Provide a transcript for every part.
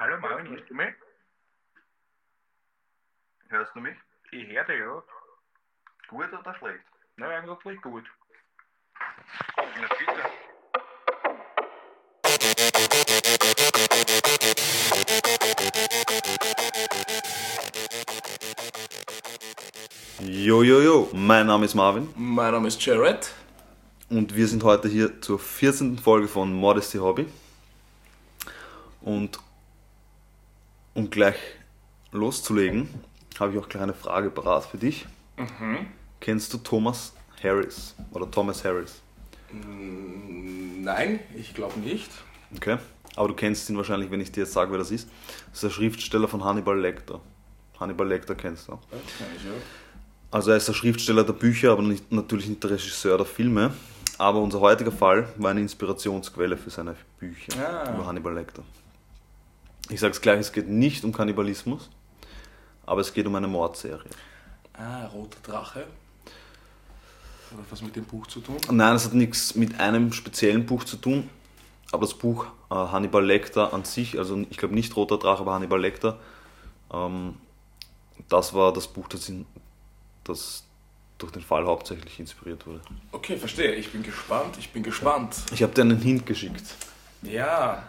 Hallo Marvin, hörst du mich? Hörst du mich? Ich höre dich, ja. Gut oder schlecht? Na, eigentlich gut. Na bitte. Jo, jo, jo, mein Name ist Marvin Mein Name ist Jared. und wir sind heute hier zur 14. Folge von Modesty Hobby. Und um gleich loszulegen, habe ich auch gleich eine Frage parat für dich. Kennst du Thomas Harris oder Thomas Harris? Nein, ich glaube nicht. Okay. Aber du kennst ihn wahrscheinlich, wenn ich dir jetzt sage, wer das ist. Das ist der Schriftsteller von Hannibal Lecter. Hannibal Lecter kennst du. Ich, ja. Also er ist der Schriftsteller der Bücher, aber nicht, natürlich nicht der Regisseur der Filme. Aber unser heutiger Fall war eine Inspirationsquelle für seine Bücher Ah. über Hannibal Lecter. Ich sage es gleich, es geht nicht um Kannibalismus, aber es geht um eine Mordserie. Ah, Roter Drache. Hat das was mit dem Buch zu tun? Nein, es hat nichts mit einem speziellen Buch zu tun, aber das Buch äh, Hannibal Lecter an sich, also ich glaube nicht Roter Drache, aber Hannibal Lecter, ähm, das war das Buch, das, ihn, das durch den Fall hauptsächlich inspiriert wurde. Okay, verstehe. Ich bin gespannt. Ich bin gespannt. Ich habe dir einen Hint geschickt. Ja.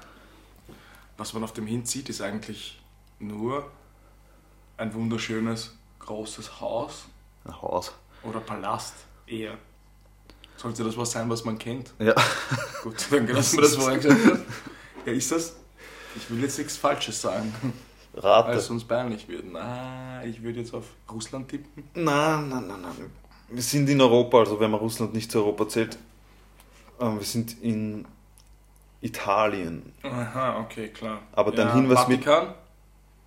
Was man auf dem Hint sieht, ist eigentlich nur ein wunderschönes, großes Haus Ein Haus. oder Palast eher. Sollte das was sein, was man kennt? Ja. Gut, danke, dass du mir das vorher gesagt hast. Ja, ist das? Ich will jetzt nichts Falsches sagen, weil Rate. es sonst peinlich wird. Na, ich würde jetzt auf Russland tippen. Nein, nein, nein, nein. Wir sind in Europa, also wenn man Russland nicht zu Europa zählt. Ähm, wir sind in Italien. Aha, okay, klar. Aber dein Hinweis mit- Vatikan?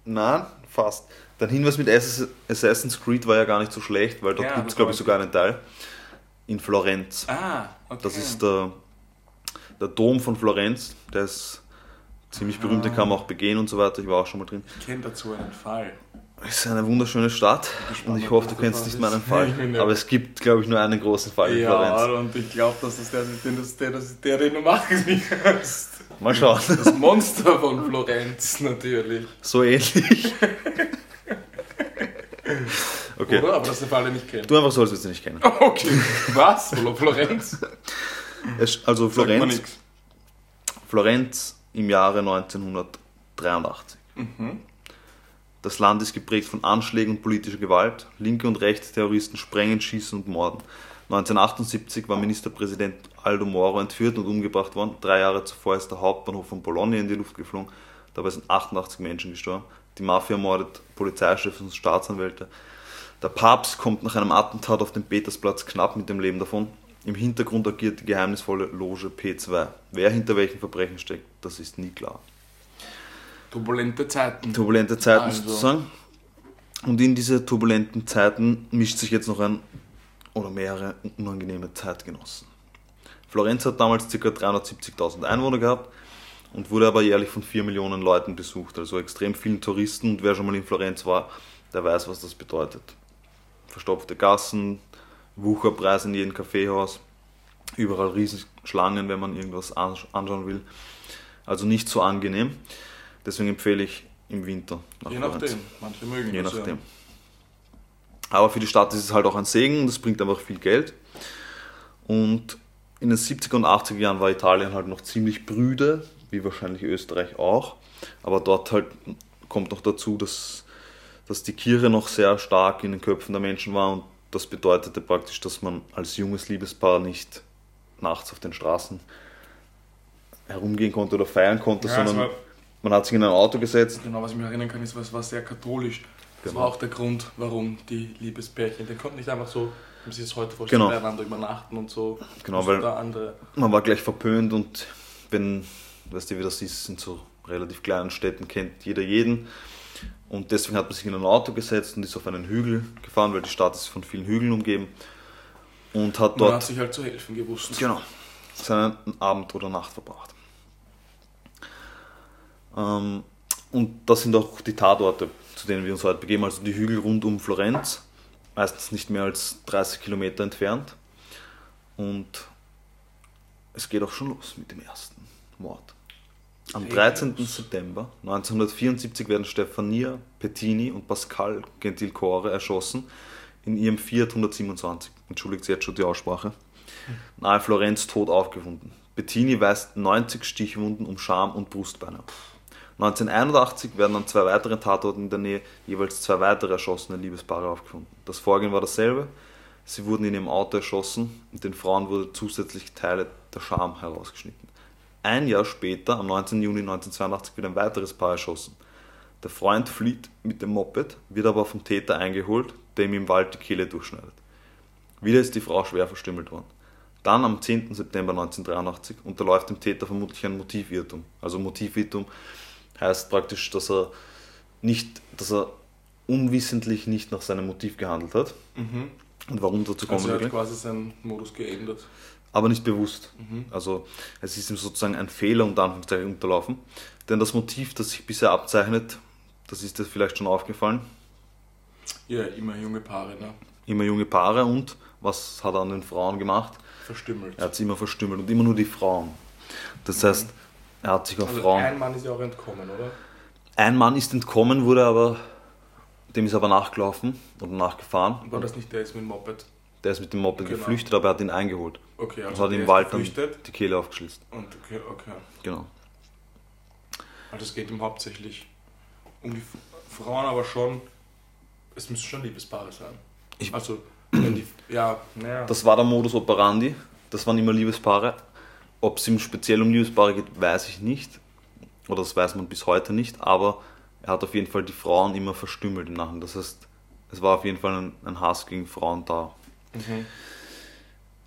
Nein, fast. Dein Hinweis mit Assass- Assassin's Creed war ja gar nicht so schlecht, weil dort Ja, gibt es, glaube ich, sogar einen Teil. In Florenz. Ah, okay. Das ist der, der Dom von Florenz. Der ist ziemlich berühmt, den kann man auch begehen und so weiter. Ich war auch schon mal drin. Ich kenne dazu einen Fall. Es ist eine wunderschöne Stadt und ich hoffe, du kennst nicht meinen Fall. ja- Aber es gibt, glaube ich, nur einen großen Fall in Florenz. und ich glaube, dass das der, den, das, der, das, der, den du machen wirst. Mal schauen. Das Monster von Florenz, natürlich. So ähnlich. Okay. Oder? Aber das ist der Fall, den ich kenne. Du einfach so, als würdest du nicht kennen. Okay. Was? Florenz? Es- Also Florenz. Florenz im Jahre 1983. Das Land ist geprägt von Anschlägen und politischer Gewalt. Linke und rechte Terroristen sprengen, schießen und morden. 1978 war Ministerpräsident Aldo Moro entführt und umgebracht worden. Drei Jahre zuvor ist der Hauptbahnhof von Bologna in die Luft geflogen. Dabei sind 88 Menschen gestorben. Die Mafia mordet Polizeichefs und Staatsanwälte. Der Papst kommt nach einem Attentat auf dem Petersplatz knapp mit dem Leben davon. Im Hintergrund agiert die geheimnisvolle Loge P2. Wer hinter welchen Verbrechen steckt, das ist nie klar. Turbulente Zeiten. Turbulente Zeiten Also. sozusagen. Und in diese turbulenten Zeiten mischt sich jetzt noch ein oder mehrere unangenehme Zeitgenossen. Florenz hat damals ca. 370.000 Einwohner gehabt und wurde aber jährlich von 4 Millionen Leuten besucht, also extrem vielen Touristen. Und wer schon mal in Florenz war, der weiß, was das bedeutet. Verstopfte Gassen, Wucherpreise in jedem Kaffeehaus, überall riesige Schlangen, wenn man irgendwas ansch- anschauen will. Also nicht so angenehm. Deswegen empfehle ich im Winter nach Je Florenz. nachdem. Manche mögen Je das nachdem. Aber für die Stadt ist es halt auch ein Segen und es bringt einfach viel Geld. Und in den 70er und 80er Jahren war Italien halt noch ziemlich brüde, wie wahrscheinlich Österreich auch. Aber dort halt kommt noch dazu, dass, dass die Kirche noch sehr stark in den Köpfen der Menschen war und das bedeutete praktisch, dass man als junges Liebespaar nicht nachts auf den Straßen herumgehen konnte oder feiern konnte, Ja, sondern man hat sich in ein Auto gesetzt. Genau, was ich mich erinnern kann, ist, es war sehr katholisch. Das Genau. war auch der Grund, warum die Liebespärchen, die konnten nicht einfach so, wie sie es heute vorstellen, Genau. beieinander übernachten und so. Genau, weil- man war gleich verpönt und wenn, weißt du, wie das ist, in so relativ kleinen Städten kennt jeder jeden. Und deswegen hat man sich in ein Auto gesetzt und ist auf einen Hügel gefahren, weil die Stadt ist von vielen Hügeln umgeben. Und hat Man hat dort sich halt zu helfen gewusst. genau, seinen Abend oder Nacht verbracht. Ähm, und das sind auch die Tatorte, zu denen wir uns heute begeben. Also die Hügel rund um Florenz, meistens nicht mehr als 30 Kilometer entfernt. Und es geht auch schon los mit dem ersten Mord. Am Regnus. 13. September 1974 werden Stefania Pettini und Pascal Gentilcore erschossen in ihrem Fiat 127. Entschuldigt jetzt schon die Aussprache. Nahe Florenz tot aufgefunden. Bettini weist 90 Stichwunden um Schamn und Brustbeine auf. 1981 werden an zwei weiteren Tatorten in der Nähe jeweils zwei weitere erschossene Liebespaare aufgefunden. Das Vorgehen war dasselbe. Sie wurden in ihrem Auto erschossen und den Frauen wurde zusätzlich Teile der Scham herausgeschnitten. Ein Jahr später, am 19. Juni 1982, wird ein weiteres Paar erschossen. Der Freund flieht mit dem Moped, wird aber vom Täter eingeholt, der ihm im Wald die Kehle durchschneidet. Wieder ist die Frau schwer verstümmelt worden. Dann am 10. September 1983 unterläuft dem Täter vermutlich ein Motivirrtum. Also Motivirrtum heißt praktisch, dass er nicht, dass er unwissentlich nicht nach seinem Motiv gehandelt hat. Und warum dazu kommen Also er hat gleich. quasi seinen Modus geändert. aber nicht bewusst. Also es ist ihm sozusagen ein Fehler unter Anführungszeichen unterlaufen. Denn das Motiv, das sich bisher abzeichnet, das ist dir vielleicht schon aufgefallen, Ja, immer junge Paare, ne? immer junge Paare und was hat er an den Frauen gemacht? Verstümmelt. Er hat sie immer verstümmelt und immer nur die Frauen. Das heißt, er hat sich auf also Frauen. ein Mann ist ja auch entkommen, oder? Ein Mann ist entkommen, wurde aber, dem ist aber nachgelaufen oder nachgefahren. War das nicht der jetzt mit dem Moped? Der ist mit dem Moped Genau. geflüchtet, aber er hat ihn eingeholt. Okay, Und also hat der im ist Wald dann die Kehle aufgeschlitzt. und okay, okay. Genau. Also es geht ihm hauptsächlich um die Frauen, aber schon, es müssen schon Liebespaare sein. Ich- also, wenn die, ja, naja. Das war der Modus operandi. Das waren immer Liebespaare. Ob es ihm speziell um Liebespaare geht, weiß ich nicht. Oder das weiß man bis heute nicht. Aber er hat auf jeden Fall die Frauen immer verstümmelt im Nachhinein. Das heißt, es war auf jeden Fall ein, ein Hass gegen Frauen da. Mhm.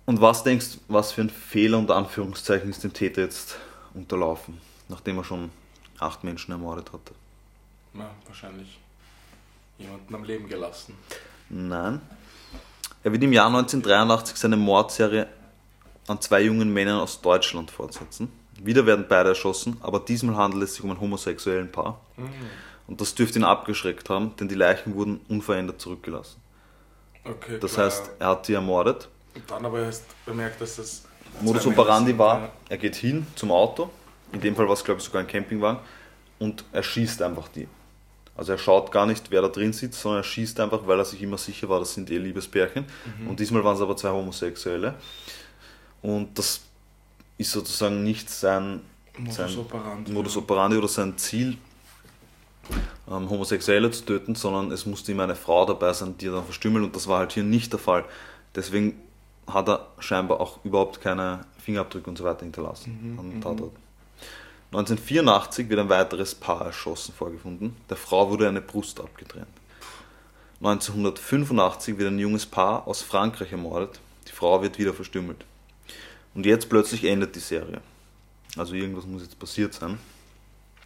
Und was denkst du, was für ein Fehler unter Anführungszeichen ist dem Täter jetzt unterlaufen, nachdem er schon acht Menschen ermordet hatte? ja, wahrscheinlich jemanden am Leben gelassen. Nein. Er wird im Jahr 1983 seine Mordserie an zwei jungen Männern aus Deutschland fortsetzen. Wieder werden beide erschossen, aber diesmal handelt es sich um ein homosexuellen Paar. Und das dürfte ihn abgeschreckt haben, denn die Leichen wurden unverändert zurückgelassen. Okay, Das klar. heißt, er hat die ermordet. Und dann aber erst bemerkt, dass das. Modus operandi sind, war, ja. er geht hin zum Auto, in dem Fall war es glaube ich sogar ein Campingwagen, und er schießt einfach die. Also er schaut gar nicht, wer da drin sitzt, sondern er schießt einfach, weil er sich immer sicher war, das sind eh Liebespärchen. Mhm. Und diesmal waren es aber zwei Homosexuelle. Und das ist sozusagen nicht sein Modus sein operandi. Modus operandi oder sein Ziel, ähm, Homosexuelle zu töten, sondern es musste immer eine Frau dabei sein, die er dann verstümmelt und das war halt hier nicht der Fall. Deswegen hat er scheinbar auch überhaupt keine Fingerabdrücke und so weiter hinterlassen an den Tatorten. 1984 wird ein weiteres Paar erschossen vorgefunden. Der Frau wurde eine Brust abgetrennt. 1985 wird ein junges Paar aus Frankreich ermordet. Die Frau wird wieder verstümmelt. Und jetzt plötzlich endet die Serie. Also irgendwas muss jetzt passiert sein.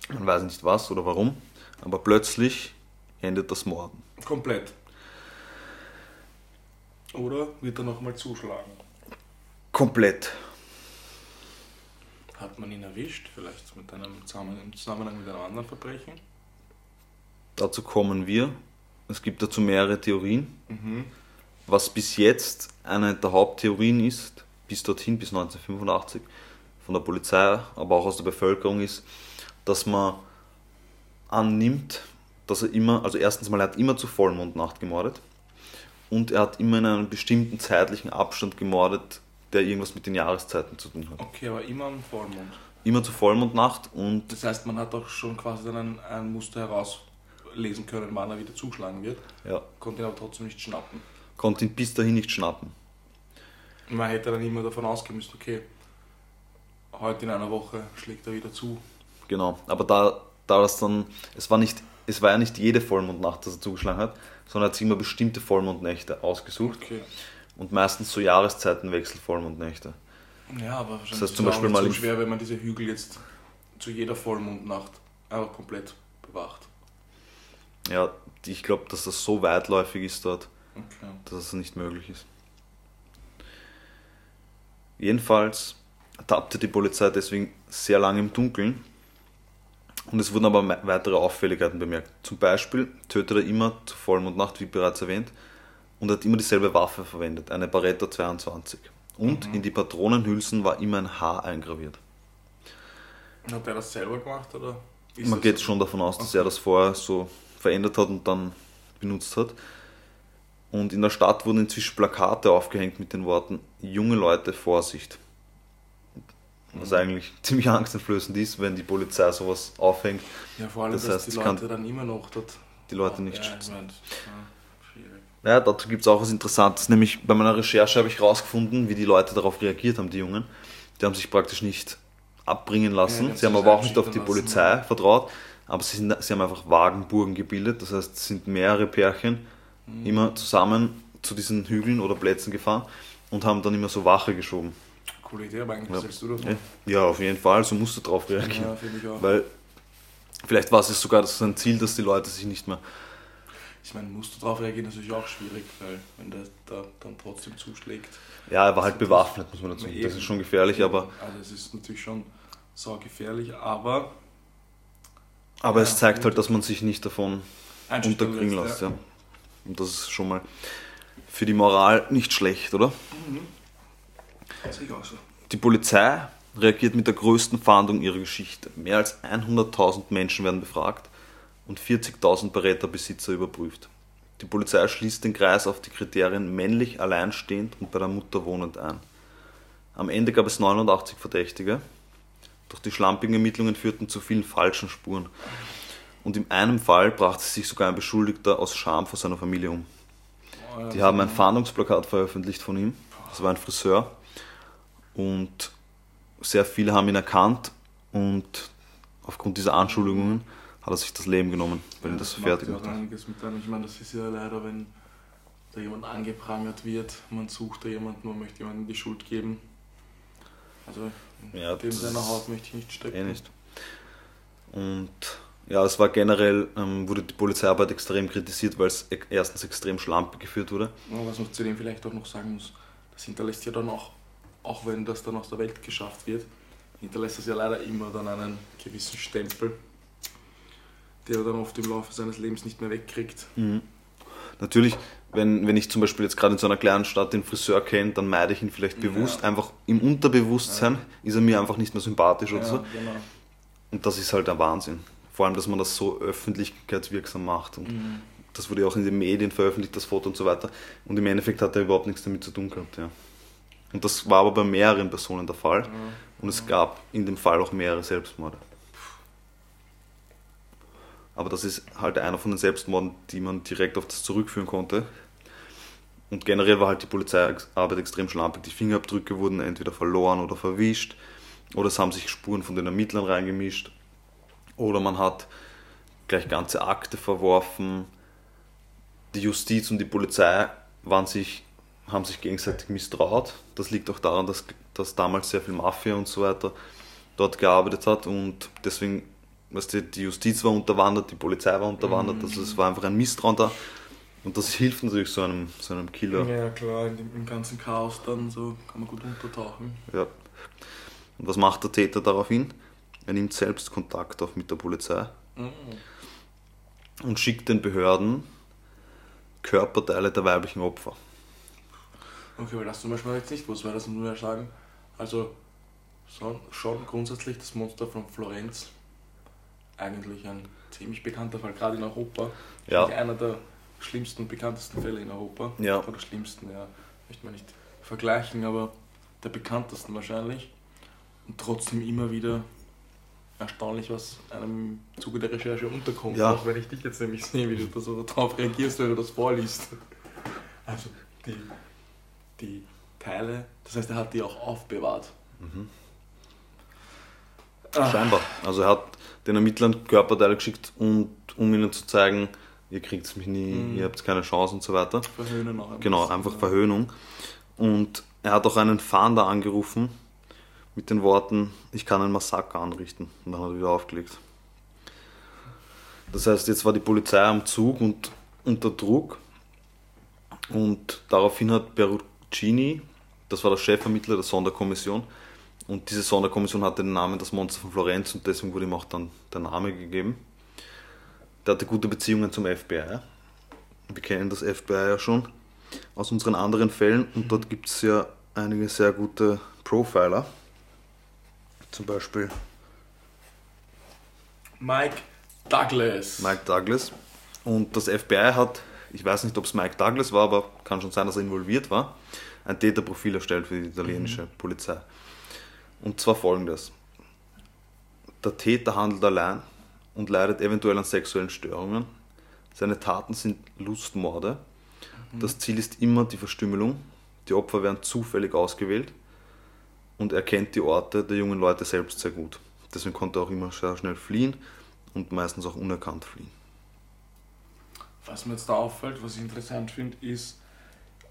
Man weiß nicht was oder warum, aber plötzlich endet das Morden. Komplett. Oder wird er nochmal zuschlagen? Komplett. Hat man ihn erwischt? Vielleicht mit einem zusammen, im Zusammenhang mit einem anderen Verbrechen? Dazu kommen wir. Es gibt dazu mehrere Theorien. Was bis jetzt eine der Haupttheorien ist, bis dorthin, bis 1985, von der Polizei, aber auch aus der Bevölkerung ist, dass man annimmt, dass er immer, also erstens mal, er hat immer zur Vollmondnacht gemordet und er hat immer in einem bestimmten zeitlichen Abstand gemordet, der irgendwas mit den Jahreszeiten zu tun hat. Okay, aber immer am Vollmond. Immer zur Vollmondnacht und Das heißt, man hat auch schon quasi dann ein, ein Muster herauslesen können, wann er wieder zuschlagen wird, ja, konnte ihn aber trotzdem nicht schnappen. konnte ihn bis dahin nicht schnappen. Man hätte dann immer davon ausgehen müssen, okay, heute in einer Woche schlägt er wieder zu. Genau, aber da, da das dann, es war nicht, es war ja nicht jede Vollmondnacht, dass er zugeschlagen hat, sondern er hat sich immer bestimmte Vollmondnächte ausgesucht Okay. und meistens so Jahreszeitenwechsel Vollmondnächte. Ja, aber wahrscheinlich Das heißt zum ist Beispiel mal so schwer, wenn man diese Hügel jetzt zu jeder Vollmondnacht einfach komplett bewacht. Ja, ich glaube, dass das so weitläufig ist dort, Okay. dass es nicht möglich ist. Jedenfalls tappte die Polizei deswegen sehr lange im Dunkeln und es wurden aber weitere Auffälligkeiten bemerkt. Zum Beispiel tötet er immer zur Vollmondnacht, wie bereits erwähnt, und hat immer dieselbe Waffe verwendet, eine Barretta 22. Und in die Patronenhülsen war immer ein Haar eingraviert. Hat er das selber gemacht oder? Man geht schon davon aus, dass Okay. er das vorher so verändert hat und dann benutzt hat. Und in der Stadt wurden inzwischen Plakate aufgehängt mit den Worten Junge Leute, Vorsicht. Was eigentlich ziemlich angsteinflößend ist, wenn die Polizei sowas aufhängt, Ja, vor allem, Das dass heißt, die Leute dann immer noch dort. die Leute nicht ja, schützen. Ich mein, ja, schwierig. Ja, dazu gibt es auch was Interessantes, nämlich bei meiner Recherche habe ich herausgefunden, wie die Leute darauf reagiert haben, die Jungen. Die haben sich praktisch nicht abbringen Ja, lassen, haben sie haben aber auch nicht auf die lassen, Polizei ja. vertraut, aber sie, sind, sie haben einfach Wagenburgen gebildet, das heißt, es sind mehrere Pärchen Mhm. immer zusammen zu diesen Hügeln oder Plätzen gefahren und haben dann immer so Wache geschoben. Coole Idee, aber eigentlich Ja. hältst du davon? Ja, ja auf jeden Fall, so musst du drauf reagieren. Ja, finde ich auch. Weil vielleicht war es sogar so ein Ziel, dass die Leute sich nicht mehr Ich meine, musst du darauf reagieren, ist natürlich auch schwierig, weil wenn der da dann trotzdem zuschlägt. Ja, er war halt Das bewaffnet, muss man dazu sagen. Das ist schon gefährlich, aber, Also es ist natürlich schon sau gefährlich, aber aber Ja, es zeigt halt, dass man sich nicht davon unterkriegen lässt, lässt. Ja. Und das ist schon mal für die Moral nicht schlecht, oder? Ja. Sehe ich auch so. Die Polizei reagiert mit der größten Fahndung ihrer Geschichte. Mehr als 100.000 Menschen werden befragt und 40.000 Beretta-Besitzer überprüft. Die Polizei schließt den Kreis auf die Kriterien männlich, alleinstehend und bei der Mutter wohnend ein. Am Ende gab es 89 Verdächtige. Doch die schlampigen Ermittlungen führten zu vielen falschen Spuren. Und in einem Fall brachte sich sogar ein Beschuldigter aus Scham vor seiner Familie um. Oh, ja, Die haben ein Fahndungsplakat veröffentlicht von ihm. Das war ein Friseur. Und sehr viele haben ihn erkannt. Und aufgrund dieser Anschuldigungen hat er sich das Leben genommen, weil ihn das macht fertig ja auch hat. einiges mit einem. Ich meine, das ist ja leider, wenn da jemand angeprangert wird, man sucht da jemanden, man möchte jemandem die Schuld geben. Also Ja, dem das seiner Haut möchte ich nicht stecken. eh nicht. Und ja, es war generell, ähm, wurde die Polizeiarbeit extrem kritisiert, weil es erstens extrem schlampig geführt wurde. Ja, was man zu dem vielleicht auch noch sagen muss, das hinterlässt ja dann auch, auch wenn das dann aus der Welt geschafft wird, hinterlässt das ja leider immer dann einen gewissen Stempel, der er dann oft im Laufe seines Lebens nicht mehr wegkriegt. Natürlich, wenn, wenn ich zum Beispiel jetzt gerade in so einer kleinen Stadt den Friseur kenne, dann meide ich ihn vielleicht bewusst. Ja. Einfach im Unterbewusstsein ist er mir einfach nicht mehr sympathisch oder Ja, so. genau. Und das ist halt ein Wahnsinn. Vor allem, dass man das so öffentlichkeitswirksam macht. Und Mhm. das wurde ja auch in den Medien veröffentlicht, das Foto und so weiter. Und im Endeffekt hat er überhaupt nichts damit zu tun gehabt. Ja. Und das war aber bei mehreren Personen der Fall. Und es gab in dem Fall auch mehrere Selbstmorde. Aber das ist halt einer von den Selbstmorden, die man direkt auf das zurückführen konnte. Und generell war halt die Polizeiarbeit extrem schlampig. Die Fingerabdrücke wurden entweder verloren oder verwischt. Oder es haben sich Spuren von den Ermittlern reingemischt. Oder man hat gleich ganze Akte verworfen. Die Justiz und die Polizei waren sich, haben sich gegenseitig misstraut. Das liegt auch daran, dass, dass damals sehr viel Mafia und so weiter dort gearbeitet hat. Und deswegen, weißt du, die Justiz war unterwandert, die Polizei war unterwandert. Also es war einfach ein Misstrauen da. Und das hilft natürlich so einem, so einem Killer. Ja, klar, im ganzen Chaos dann so kann man gut untertauchen. Ja. Und was macht der Täter daraufhin? Er nimmt selbst Kontakt auf mit der Polizei Mhm. und schickt den Behörden Körperteile der weiblichen Opfer. Okay, weil das zum Beispiel jetzt nicht wusste, weil das nur ja sagen, also schon, grundsätzlich das Monster von Florenz eigentlich ein ziemlich bekannter Fall, gerade in Europa. Ja. Einer der schlimmsten und bekanntesten Fälle in Europa. Ja. Oder schlimmsten, ja, möchte man nicht vergleichen, aber der bekanntesten wahrscheinlich. Und trotzdem immer wieder erstaunlich, was einem im Zuge der Recherche unterkommt. Ja. Auch wenn ich dich jetzt nämlich sehe, wie du da so darauf reagierst, wenn du das vorliest. Also die, die Teile, das heißt, er hat die auch aufbewahrt. Ah. Scheinbar. Also er hat den Ermittlern Körperteile geschickt, und, um ihnen zu zeigen, ihr kriegt mich nie, Mhm. ihr habt keine Chance und so weiter. Verhöhnen auch ein Genau, bisschen, einfach ja. Verhöhnung. Und er hat auch einen Fahnder angerufen mit den Worten, ich kann ein Massaker anrichten. Und dann hat er wieder aufgelegt. Das heißt, jetzt war die Polizei am Zug und unter Druck. Und daraufhin hat Perugini, das war der Chefermittler der Sonderkommission, und diese Sonderkommission hatte den Namen das Monster von Florenz und deswegen wurde ihm auch dann der Name gegeben. Der hatte gute Beziehungen zum FBI. Wir kennen das FBI ja schon aus unseren anderen Fällen und dort gibt es ja einige sehr gute Profiler. Zum Beispiel Mike Douglas. Mike Douglas. Und das FBI hat, ich weiß nicht, ob es Mike Douglas war, aber kann schon sein, dass er involviert war, ein Täterprofil erstellt für die italienische Polizei. Und zwar folgendes. Der Täter handelt allein und leidet eventuell an sexuellen Störungen. Seine Taten sind Lustmorde. Das Ziel ist immer die Verstümmelung. Die Opfer werden zufällig ausgewählt und er kennt die Orte der jungen Leute selbst sehr gut. Deswegen konnte er auch immer sehr schnell fliehen und meistens auch unerkannt fliehen. Was mir jetzt da auffällt, was ich interessant finde, ist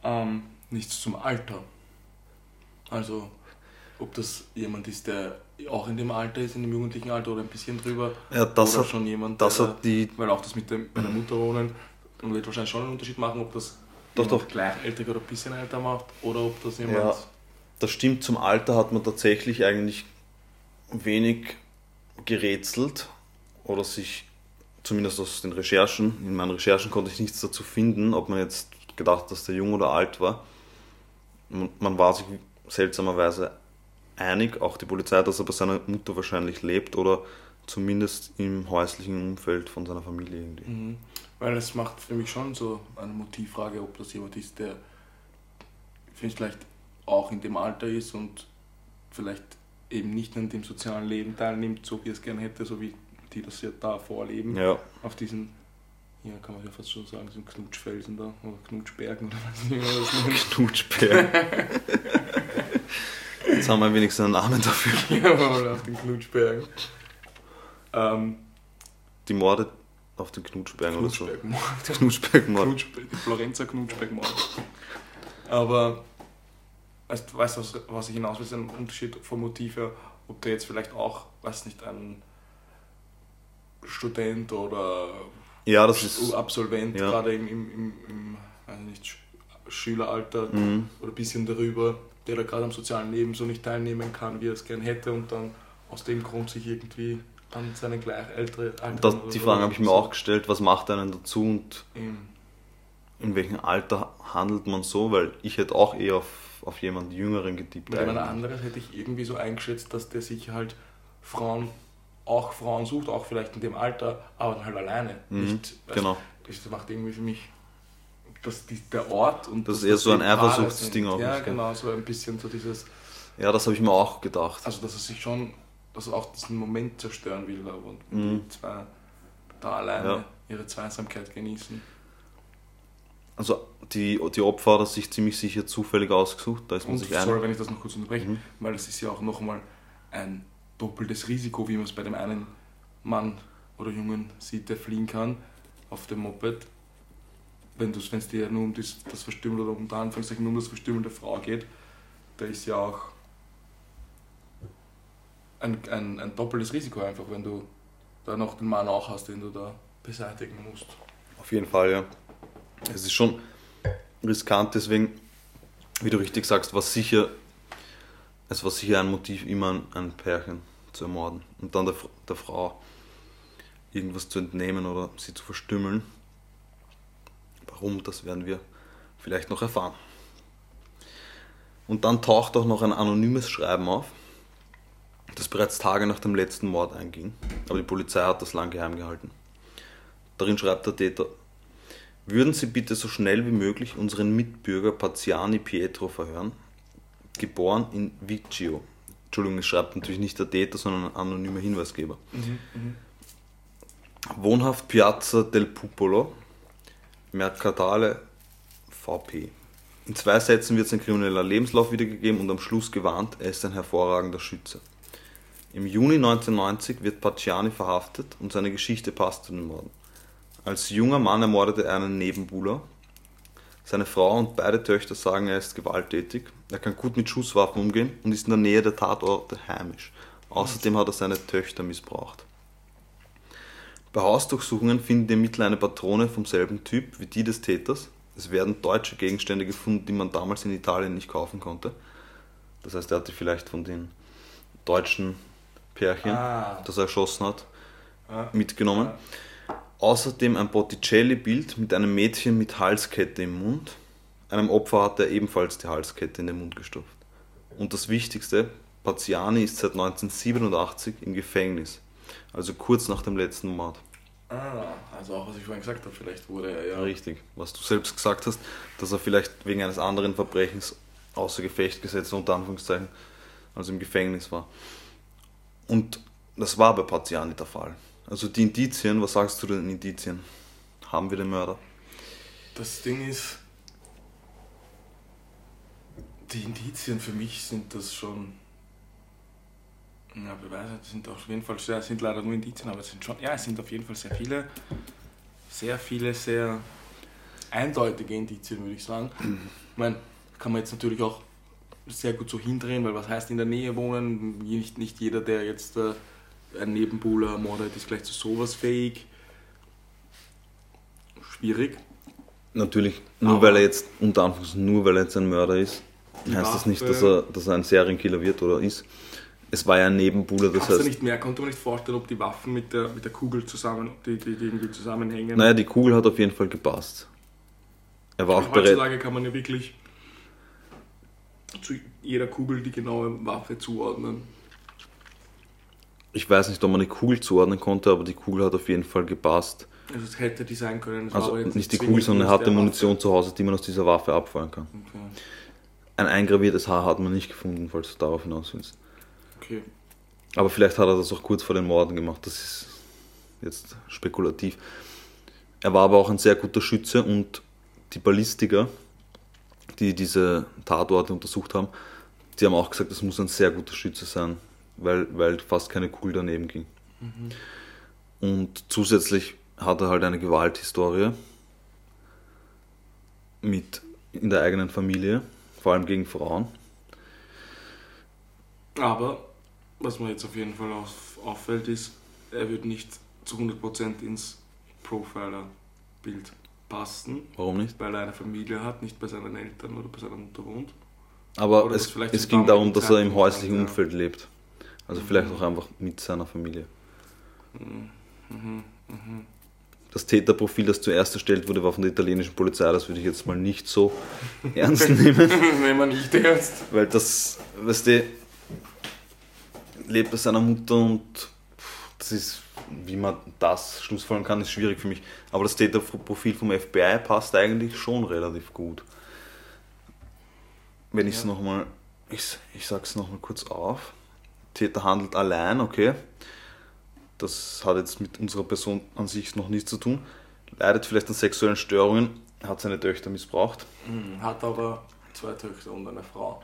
ähm, nichts zum Alter. Also, ob das jemand ist, der auch in dem Alter ist, in dem jugendlichen Alter oder ein bisschen drüber. Ja, das oder hat- schon jemand, Das hat die weil auch das mit dem, bei der Mutter wohnen, wird wahrscheinlich schon einen Unterschied machen, ob das Doch, doch. gleichaltrig oder ein bisschen älter macht oder ob das jemand. Ja. Das stimmt, zum Alter hat man tatsächlich eigentlich wenig gerätselt oder sich, zumindest aus den Recherchen, in meinen Recherchen konnte ich nichts dazu finden, ob man jetzt gedacht dass der jung oder alt war. Man war sich seltsamerweise einig, auch die Polizei, dass er bei seiner Mutter wahrscheinlich lebt oder zumindest im häuslichen Umfeld von seiner Familie irgendwie. Mhm. Weil es macht für mich schon so eine Motivfrage, ob das jemand ist, der vielleicht auch in dem Alter ist und vielleicht eben nicht an dem sozialen Leben teilnimmt, so wie er es gerne hätte, so wie die das ja da vorleben. Ja, Auf diesen, ja kann man ja fast schon sagen, so Knutschfelsen da oder Knutschbergen oder was nicht, nennt. Knutschbär. Jetzt haben wir wenigstens einen Namen dafür. Jawohl, auf den Knutschbergen. Ähm, Die Morde auf den Knutschbergen oder so. Knutschbergmord. Knutschbergmord. Knutschberg, Florenzer Knutschbergmord. Aber weißt, weißt du, was, was ich hinaus will, ist ein Unterschied vom Motiv her, ob der jetzt vielleicht auch, weiß nicht, ein Student oder Ja, das ist. Absolvent, ja. gerade im, im, im, im weiß nicht, Sch- Schüleralter Mhm. oder ein bisschen darüber, der da gerade am sozialen Leben so nicht teilnehmen kann, wie er es gern hätte und dann aus dem Grund sich irgendwie an seine gleich ältere Alter die Frage habe ich mir auch gestellt, was macht einen dazu und in welchem Alter handelt man so, weil ich hätte auch eher auf, auf jemanden Jüngeren getippt. Bei jemand eigentlich. anderes hätte ich irgendwie so eingeschätzt, dass der sich halt Frauen, auch Frauen sucht, auch vielleicht in dem Alter, aber dann halt alleine. Mhm, Nicht, weißt genau. Das macht irgendwie für mich dass die, der Ort und Das ist dass eher so ein Eifersuchtsding auch, Ja, genau, so ein bisschen so dieses, Ja, das habe ich mir auch gedacht. also dass er sich schon, dass er auch diesen Moment zerstören will und Mhm. die zwei da alleine Ja. ihre Zweisamkeit genießen. Also die, die Opfer hat er sich ziemlich sicher zufällig ausgesucht, da ist man Und sich sorry, einig. wenn ich das noch kurz unterbreche, Mhm. weil es ist ja auch nochmal ein doppeltes Risiko, wie man es bei dem einen Mann oder Jungen sieht, der fliehen kann auf dem Moped. Wenn es dir nur um das, das Verstümmeln oder unter Anführungszeichen nur um das Verstümmeln der Frau geht, da ist ja auch ein, ein, ein doppeltes Risiko einfach, wenn du da noch den Mann auch hast, den du da beseitigen musst. Auf jeden Fall, ja. Es ist schon riskant, deswegen, wie du richtig sagst, war sicher, es war sicher ein Motiv, immer ein, Pärchen zu ermorden und dann der, der Frau irgendwas zu entnehmen oder sie zu verstümmeln. Warum, das werden wir vielleicht noch erfahren. Und dann taucht auch noch ein anonymes Schreiben auf, das bereits Tage nach dem letzten Mord einging, aber die Polizei hat das lang geheim gehalten. Darin schreibt der Täter, würden Sie bitte so schnell wie möglich unseren Mitbürger Paziani Pietro verhören, geboren in Vicchio. Entschuldigung, es schreibt natürlich nicht der Täter, sondern ein anonymer Hinweisgeber. Wohnhaft Piazza del Pupolo, Mercatale VP. In zwei Sätzen wird sein krimineller Lebenslauf wiedergegeben und am Schluss gewarnt, er ist ein hervorragender Schütze. Im Juni 1990 wird Pacciani verhaftet und seine Geschichte passt zu den Morden. Als junger Mann ermordete er einen Nebenbuhler. Seine Frau und beide Töchter sagen, er ist gewalttätig. Er kann gut mit Schusswaffen umgehen und ist in der Nähe der Tatorte heimisch. Außerdem hat er seine Töchter missbraucht. Bei Hausdurchsuchungen finden die Ermittler eine Patrone vom selben Typ wie die des Täters. Es werden deutsche Gegenstände gefunden, die man damals in Italien nicht kaufen konnte. Das heißt, er hatte vielleicht von den deutschen Pärchen, Ah. das er erschossen hat, Ja. mitgenommen. Außerdem ein Botticelli-Bild mit einem Mädchen mit Halskette im Mund. Einem Opfer hat er ebenfalls die Halskette in den Mund gestopft. Und das Wichtigste, Paziani ist seit 1987 im Gefängnis. Also kurz nach dem letzten Mord. Ah, also auch was ich vorhin gesagt habe, vielleicht wurde er ja. Richtig. Was du selbst gesagt hast, dass er vielleicht wegen eines anderen Verbrechens außer Gefecht gesetzt, unter Anführungszeichen, also im Gefängnis war. Und das war bei Paziani der Fall. Also die Indizien, was sagst du den Indizien? Haben wir den Mörder? Das Ding ist, die Indizien für mich sind das schon. Ja, Beweise sind auf jeden Fall sehr, sind leider nur Indizien, aber es sind schon, ja, es sind auf jeden Fall sehr viele, sehr viele, sehr eindeutige Indizien, würde ich sagen. Ich meine, kann man jetzt natürlich auch sehr gut so hindrehen, weil was heißt in der Nähe wohnen? Nicht, nicht jeder, der jetzt äh, einen Nebenbuhler ermordet, ist gleich zu sowas fähig. Schwierig. Natürlich, nur Aber- weil er jetzt, unter Anführungszeichen, nur weil er jetzt ein Mörder ist, heißt das nicht, Waffe- dass er, dass er ein Serienkiller wird oder ist. Es war ja ein Nebenbuhler, das Kannst du heißt, nicht mehr, konnte man nicht vorstellen, ob die Waffen mit der, mit der Kugel zusammen, die, die, die irgendwie zusammenhängen. naja, die Kugel hat auf jeden Fall gepasst. Er war auch bereit. Heutzutage kann man ja wirklich zu jeder Kugel die genaue Waffe zuordnen. Ich weiß nicht, ob man eine Kugel zuordnen konnte, aber die Kugel hat auf jeden Fall gepasst. Also es hätte die sein können. war Also jetzt nicht die Kugel, sondern er hatte Munition zu Hause, die man aus dieser Waffe abfeuern kann. Waffe. Ein eingraviertes Haar hat man nicht gefunden, falls du darauf hinaus willst. Okay. okay. Aber vielleicht hat er das auch kurz vor den Morden gemacht. Das ist jetzt spekulativ. Er war aber auch ein sehr guter Schütze und die Ballistiker, die diese Tatorte untersucht haben, die haben auch gesagt, es muss ein sehr guter Schütze sein, weil, weil fast keine Kugel daneben ging. Und zusätzlich hat er halt eine Gewalthistorie mit in der eigenen Familie, vor allem gegen Frauen. Aber was mir jetzt auf jeden Fall auf, auffällt, ist, er wird nicht zu 100% ins Profiler-Bild passen, Warum nicht? weil er eine Familie hat, nicht bei seinen Eltern oder bei seiner Mutter wohnt. Aber Oder es, es ging darum, dass er im häuslichen. Umfeld lebt. Also vielleicht auch einfach mit seiner Familie. Mhm, mhm. Das Täterprofil, das zuerst erstellt wurde, war von der italienischen Polizei. Das würde ich jetzt mal nicht so ernst nehmen, Wenn man nicht ernst. weil das, weißt du, lebt bei seiner Mutter und das ist, wie man das schlussfolgern kann, ist schwierig für mich. Aber das Täterprofil vom FBI passt eigentlich schon relativ gut. Wenn ich es Ja. nochmal, ich, ich sag's nochmal kurz auf. Täter handelt allein, okay. Das hat jetzt mit unserer Person an sich noch nichts zu tun. Leidet vielleicht an sexuellen Störungen, hat seine Töchter missbraucht. Mhm, Hat aber zwei Töchter und eine Frau.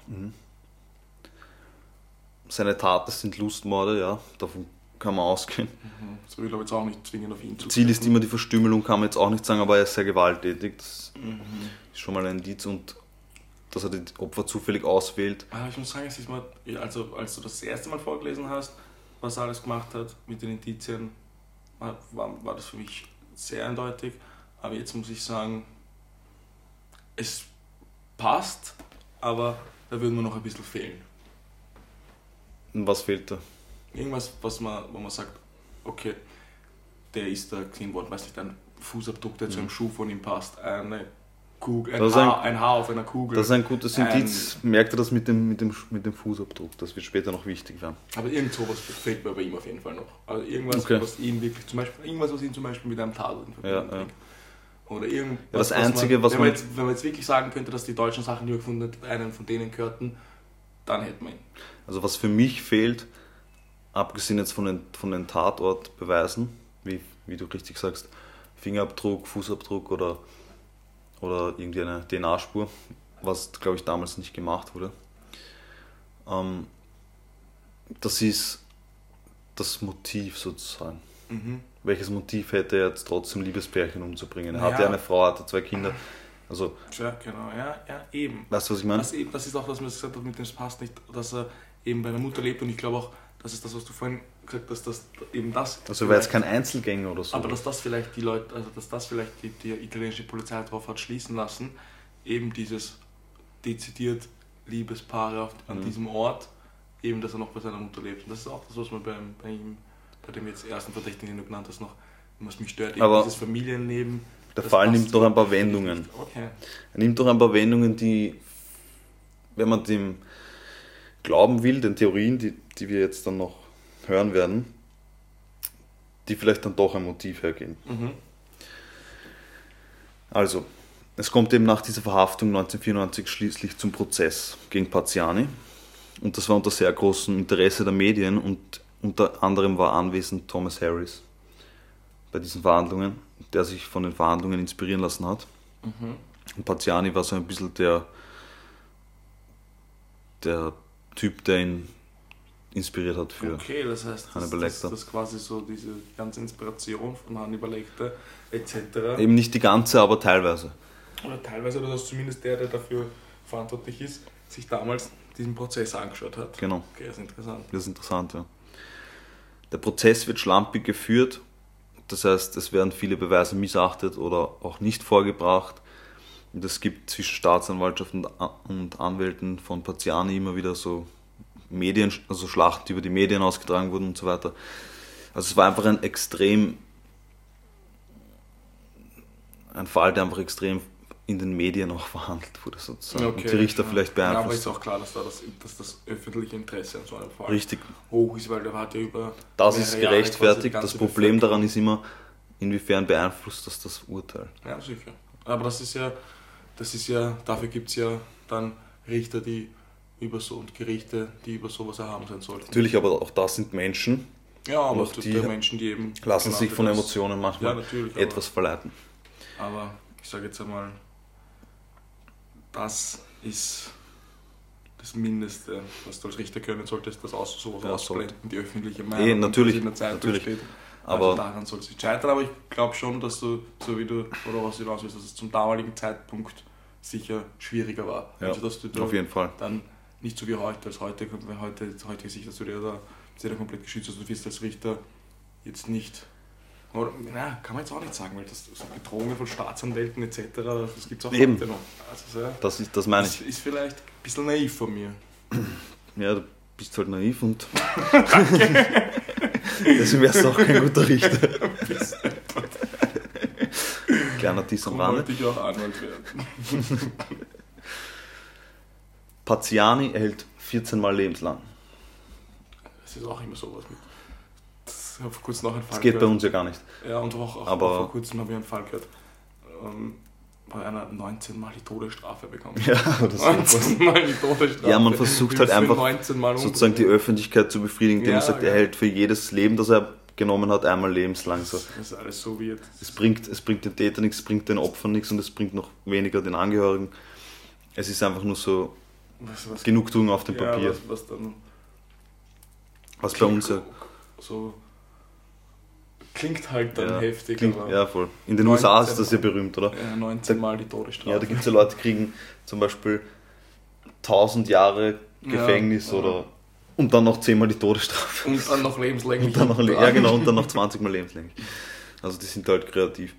Seine Taten sind Lustmorde, ja, davon kann man ausgehen. Mhm. Das will aber jetzt auch nicht zwingend auf ihn zu. Ziel ist immer die Verstümmelung, kann man jetzt auch nicht sagen, aber er ist sehr gewalttätig. Das ist schon mal ein Indiz und dass er die Opfer zufällig auswählt. Aber ich muss sagen, es ist mal, also als du das, erste Mal vorgelesen hast, was er alles gemacht hat mit den Indizien, war, war, das für mich sehr eindeutig. Aber jetzt muss ich sagen, es passt, aber da würde mir noch ein bisschen fehlen. Was fehlt da? Irgendwas, was man, wo man sagt, okay, der ist da gesehen worden, weiß nicht, ein Fußabdruck, der zu einem Schuh von ihm passt, eine Kugel, ein, Das ist ein- Haar, ein Haar auf einer Kugel. Das ist ein gutes Ein- Indiz. Merkt er das mit dem, mit, dem, mit dem Fußabdruck? Das wird später noch wichtig werden. Aber irgend sowas fehlt mir bei ihm auf jeden Fall noch. Also irgendwas, Okay. was ihn wirklich, zum Beispiel, irgendwas, was ihn zum Beispiel mit einem Tatort in Verbindung Ja, ja. bringt. Oder irgendwas, Ja, das was Einzige, man, was wenn man, man- jetzt, wenn man jetzt wirklich sagen könnte, dass die deutschen Sachen, die er gefunden hat, einen von denen gehörten, dann hätten wir ihn. Also was für mich fehlt, abgesehen jetzt von den, von den Tatortbeweisen, wie, wie du richtig sagst, Fingerabdruck, Fußabdruck oder, oder irgendwie eine DNA-Spur, was glaube ich damals nicht gemacht wurde. Ähm, das ist das Motiv sozusagen. Welches Motiv hätte er jetzt trotzdem Liebespärchen umzubringen? Er hatte Ja. eine Frau, hatte zwei Kinder. Also, Ja, genau, ja, ja, eben. weißt du, was ich meine? Das, eben, das ist auch was ich gesagt habe, mit dem es passt nicht, dass er eben bei einer Mutter lebt und ich glaube auch, das ist das, was du vorhin gesagt dass eben das. Also, war jetzt kein Einzelgänger oder so. Aber dass das vielleicht die Leute, also dass das vielleicht die, die italienische Polizei darauf hat schließen lassen, eben dieses dezidiert Liebespaare an Mhm. diesem Ort, eben dass er noch bei seiner Mutter lebt. Und das ist auch das, was man beim, bei ihm, bei dem jetzt ersten Verdächtigen, den du genannt hast, noch, was mich stört, eben Aber dieses Familienleben. Der das Fall nimmt doch ein paar Wendungen. Okay. Er nimmt doch ein paar Wendungen, die, wenn man dem glauben will, den Theorien, die, die wir jetzt dann noch hören werden, die vielleicht dann doch ein Motiv hergeben. Mhm. Also, es kommt eben nach dieser Verhaftung 1994 schließlich zum Prozess gegen Paziani. Und das war unter sehr großem Interesse der Medien und unter anderem war anwesend Thomas Harris bei diesen Verhandlungen, der sich von den Verhandlungen inspirieren lassen hat. Und Paziani war so ein bisschen der, der Typ, der ihn inspiriert hat für. Okay, das heißt, das, Hannibal das, Lecter. das quasi so diese ganze Inspiration von Hannibal Lecter etc. Eben nicht die ganze, aber teilweise. Oder teilweise, oder dass zumindest der, der dafür verantwortlich ist, sich damals diesen Prozess angeschaut hat. Genau. Okay, das ist interessant. Das ist interessant, ja. Der Prozess wird schlampig geführt, das heißt, es werden viele Beweise missachtet oder auch nicht vorgebracht. Und es gibt zwischen Staatsanwaltschaft und Anwälten von Paziani immer wieder so Medien, also Schlachten, die über die Medien ausgetragen wurden und so weiter. Also es war einfach ein extrem, ein Fall, der einfach extrem in den Medien auch verhandelt wurde sozusagen. und die Richter ja. vielleicht Ja, aber beeinflusst. ist auch klar, dass, da das, dass das öffentliche Interesse an so einem Fall Richtig, hoch ist, weil der hat ja über. Das ist gerechtfertigt. Das Problem daran ist immer, inwiefern beeinflusst das das Urteil. Ja, sicher. Aber das ist ja, das ist ja, dafür gibt es ja dann Richter, die über so und Gerichte, die über sowas erhaben sein sollten. Natürlich, aber auch das sind Menschen, Ja, aber auch die, Menschen, die eben. lassen sich von Emotionen manchmal Ja, natürlich. aber- etwas verleiten. Aber ich sage jetzt einmal, das ist das Mindeste, was du als Richter können solltest, das aus, sowas Ja, ausblenden, die öffentliche Meinung, Eh, natürlich, die in der Zeitung natürlich. steht. Aber- also daran soll es nicht scheitern, aber ich glaube schon, dass du, so wie du, oder was du hinaus willst, dass es zum damaligen Zeitpunkt sicher schwieriger war. Ja, also, dass du Auf jeden Fall. dann nicht so wie heute, als heute, wenn heute, heute Sicht, dass du dir da, sehr komplett geschützt hast, du wirst als Richter jetzt nicht, oder, na, kann man jetzt auch nicht sagen, weil das so Bedrohungen von Staatsanwälten etc., das gibt es auch Eben. heute noch. Also, ja, Das, ist, das meine das ich. ist vielleicht ein bisschen naiv von mir. Ja, du bist halt naiv und. Deswegen wärst du auch kein guter Richter. Kleiner Diss am Rande. ich auch Anwalt werden. Paziani erhält 14 Mal lebenslang. Das ist auch immer sowas mit. Das, ich habe vor kurzem noch einen Fall Das geht bei gehört. uns ja gar nicht. Ja, und auch, auch, Aber- vor kurzem habe ich einen Fall gehört, ähm, bei einer 19 Mal die Todesstrafe bekommen. Ja, das 19 Mal die Todesstrafe. Ja, man versucht halt einfach 19 Mal sozusagen die. Öffentlichkeit zu befriedigen, indem Ja, man sagt, er ja. hält für jedes Leben, das er genommen hat, einmal lebenslang. So. Das ist alles so weird. Es bringt, es bringt den Täter nichts, es bringt den Opfern nichts und es bringt noch weniger den Angehörigen. Es ist einfach nur so Was, was, Genugtuung auf dem ja, Papier. was, was dann Was bei uns ja, so klingt halt dann ja, heftig. klingt, ja voll. In den 19 USA ist das ja berühmt, oder? ja, 19 Mal die Todesstrafe. Ja, da gibt es ja Leute, die kriegen zum Beispiel 1000 Jahre Gefängnis Ja, oder und dann noch 10 Mal die Todesstrafe. Und dann noch lebenslänglich. Und dann noch, ja genau, und dann noch 20 Mal lebenslänglich. Also die sind halt kreativ.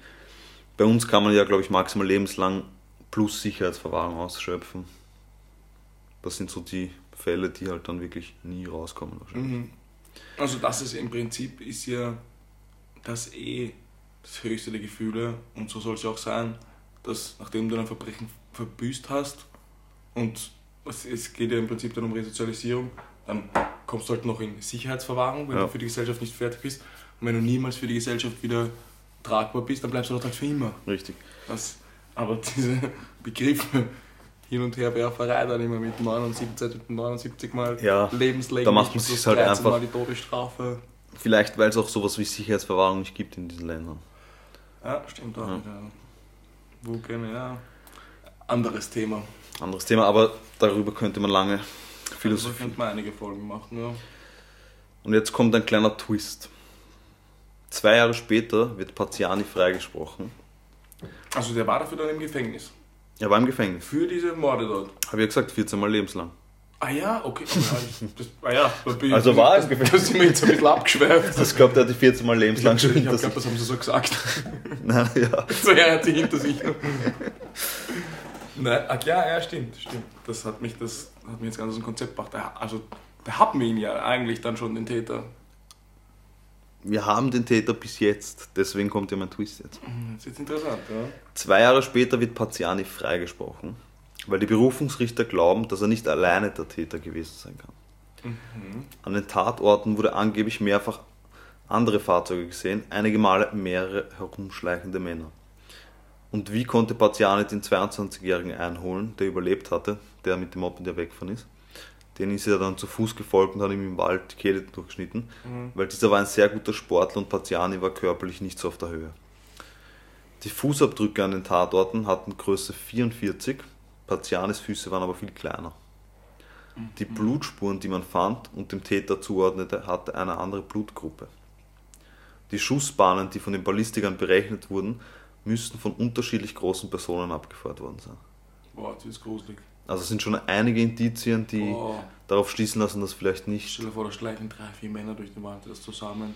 Bei uns kann man ja, glaube ich, maximal lebenslang plus Sicherheitsverwahrung ausschöpfen. Das sind so die Fälle, die halt dann wirklich nie rauskommen. Wahrscheinlich. Mhm. Also das ist im Prinzip ist ja das eh das höchste der Gefühle und so soll es ja auch sein, dass nachdem du dein Verbrechen verbüßt hast und es, es geht ja im Prinzip dann um Resozialisierung, dann kommst du halt noch in Sicherheitsverwahrung, wenn Ja. du für die Gesellschaft nicht fertig bist. Und wenn du niemals für die Gesellschaft wieder tragbar bist, dann bleibst du dort halt für immer. Richtig. Das, aber diese Begriffe hin und her Werferei dann immer mit 79, mit 79 Mal Ja, lebenslänglich da macht man sich's halt 13 einfach- Mal die Todesstrafe. Vielleicht, weil es auch sowas wie Sicherheitsverwahrung nicht gibt in diesen Ländern. Ja, stimmt auch Ja. wieder. Wo gerne, ja. Anderes Thema. Anderes Thema, aber darüber könnte man lange Da philosophieren. könnte man einige Folgen machen, ja. Und jetzt kommt ein kleiner Twist. Zwei Jahre später wird Paziani freigesprochen. Also der war dafür dann im Gefängnis. Er war im Gefängnis. Für diese Morde dort. Habe ich ja gesagt, 14 Mal lebenslang. Ah ja, okay. Ich- das, ah ja, da bin ich- Also war das, im Gefängnis. Das sind wir jetzt ein bisschen abgeschweift. Das glaubt er hat die 14 Mal Ich lebenslang schon hinter sich. das haben sie so gesagt. Nein, ja. So, er hat sie hinter sich. Nein, ach ja, ja, stimmt, stimmt. Das hat mich, das hat mich jetzt ganz aus dem Konzept gebracht. Also, da haben wir ihn ja eigentlich dann schon, den Täter. Wir haben den Täter bis jetzt, deswegen kommt ja mein Twist jetzt. Das ist jetzt interessant, ja. Zwei Jahre später wird Paziani freigesprochen, weil die Berufungsrichter glauben, dass er nicht alleine der Täter gewesen sein kann. An den Tatorten wurde angeblich mehrfach andere Fahrzeuge gesehen, einige Male mehrere herumschleichende Männer. Und wie konnte Partiani den 22-Jährigen einholen, der überlebt hatte, der mit dem Moped ja weggefahren ist? Den ist er dann zu Fuß gefolgt und hat ihm im Wald die Kehle durchgeschnitten, weil dieser war ein sehr guter Sportler und Partiani war körperlich nicht so auf der Höhe. Die Fußabdrücke an den Tatorten hatten Größe 44, Partianis Füße waren aber viel kleiner. Die Blutspuren, die man fand und dem Täter zuordnete, hatte eine andere Blutgruppe. Die Schussbahnen, die von den Ballistikern berechnet wurden, müssten von unterschiedlich großen Personen abgefeuert worden sein. Boah, das ist gruselig. Also es sind schon einige Indizien, die Boah. darauf schließen lassen, dass vielleicht nicht. Stell dir vor, da schleichen drei, vier Männer durch den Wald, das zusammen.